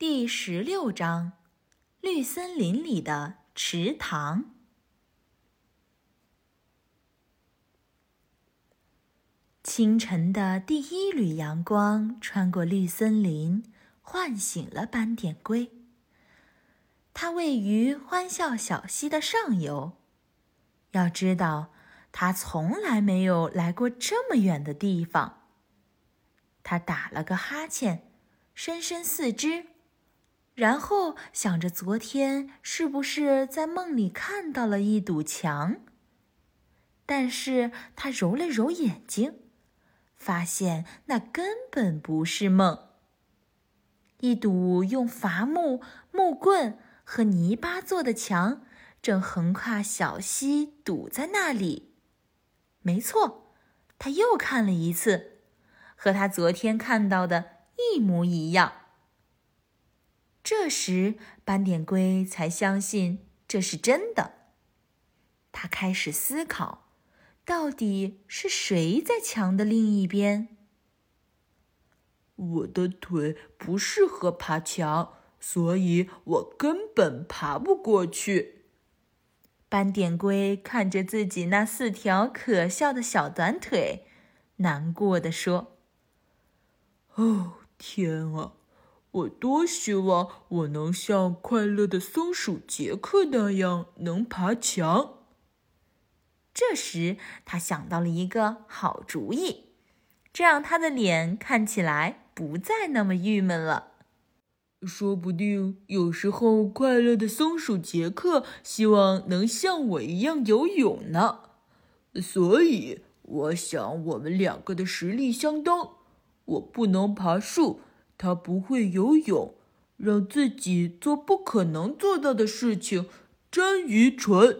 第十六章：绿森林里的池塘。清晨的第一缕阳光穿过绿森林，唤醒了斑点龟。它位于欢笑小溪的上游。要知道，它从来没有来过这么远的地方。它打了个哈欠，伸伸四肢，然后想着昨天是不是在梦里看到了一堵墙。但是他揉了揉眼睛。发现那根本不是梦。一堵用伐木、木棍和泥巴做的墙正横跨小溪，堵在那里。没错，他又看了一次，和他昨天看到的一模一样。这时，斑点龟才相信这是真的。他开始思考。到底是谁在墙的另一边？我的腿不适合爬墙，所以我根本爬不过去。斑点龟看着自己那四条可笑的小短腿，难过的说：“哦，天啊！我多希望我能像快乐的松鼠杰克那样能爬墙。”这时，他想到了一个好主意，这让他的脸看起来不再那么郁闷了。说不定有时候，快乐的松鼠杰克希望能像我一样游泳呢。所以，我想我们两个的实力相当。我不能爬树，他不会游泳，让自己做不可能做到的事情，真愚蠢。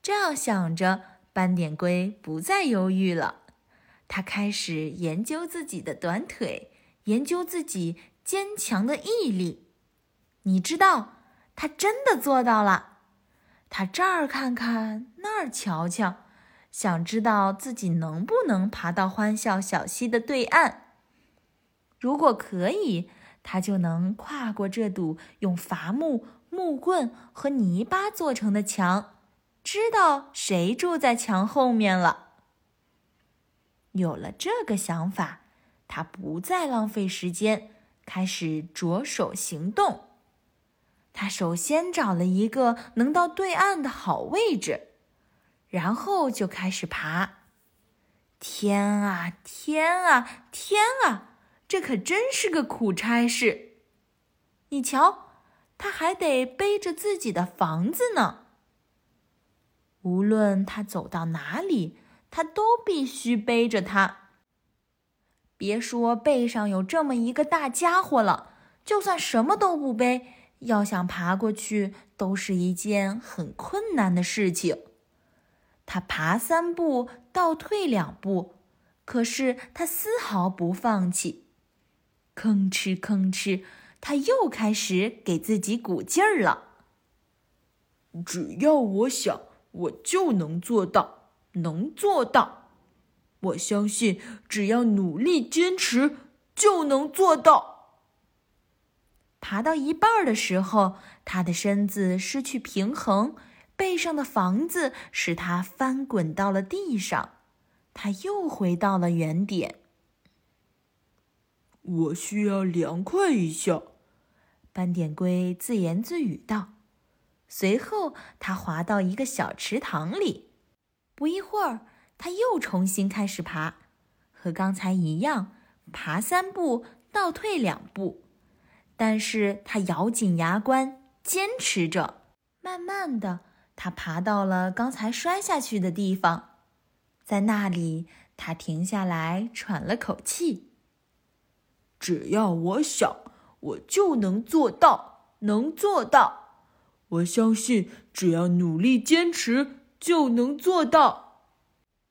这样想着，斑点龟不再犹豫了。他开始研究自己的短腿，研究自己坚强的毅力。你知道，他真的做到了。他这儿看看，那儿瞧瞧，想知道自己能不能爬到欢笑小溪的对岸。如果可以，他就能跨过这堵用伐木、木棍和泥巴做成的墙。知道谁住在墙后面了。有了这个想法，他不再浪费时间，开始着手行动。他首先找了一个能到对岸的好位置，然后就开始爬。天啊，天啊，天啊！这可真是个苦差事。你瞧，他还得背着自己的房子呢。无论他走到哪里，他都必须背着它。别说背上有这么一个大家伙了，就算什么都不背，要想爬过去，都是一件很困难的事情。他爬三步，倒退两步，可是他丝毫不放弃。吭哧吭哧，他又开始给自己鼓劲儿了。只要我想。我就能做到，能做到。我相信，只要努力坚持，就能做到。爬到一半的时候，他的身子失去平衡，背上的房子使他翻滚到了地上，他又回到了原点。我需要凉快一下，斑点龟自言自语道。随后，它滑到一个小池塘里。不一会儿，它又重新开始爬，和刚才一样，爬三步，倒退两步。但是他咬紧牙关，坚持着。慢慢的，他爬到了刚才摔下去的地方，在那里，他停下来，喘了口气。只要我想，我就能做到，能做到。我相信，只要努力坚持，就能做到。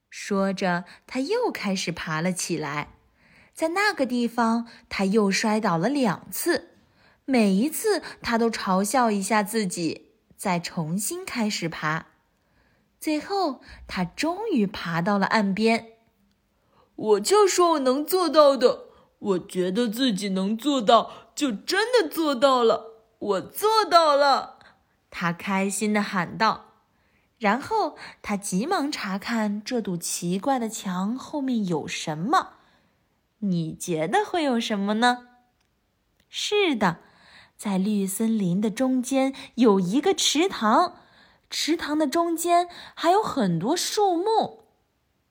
说着，他又开始爬了起来。在那个地方，他又摔倒了两次，每一次他都嘲笑一下自己，再重新开始爬。最后，他终于爬到了岸边。我就说我能做到的，我觉得自己能做到，就真的做到了！我做到了！他开心地喊道。然后他急忙查看这堵奇怪的墙后面有什么。你觉得会有什么呢？是的，在绿森林的中间有一个池塘，池塘的中间还有很多树木。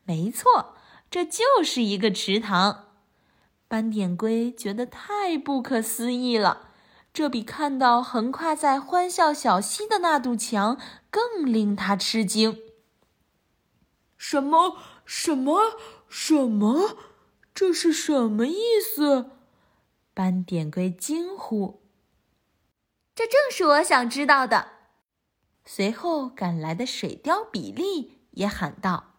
没错，这就是一个池塘。斑点龟觉得太不可思议了，这比看到横跨在欢笑小溪的那堵墙更令他吃惊。什么？什么？什么？这是什么意思？斑点龟惊呼：“这正是我想知道的。”随后赶来的水貂比利也喊道。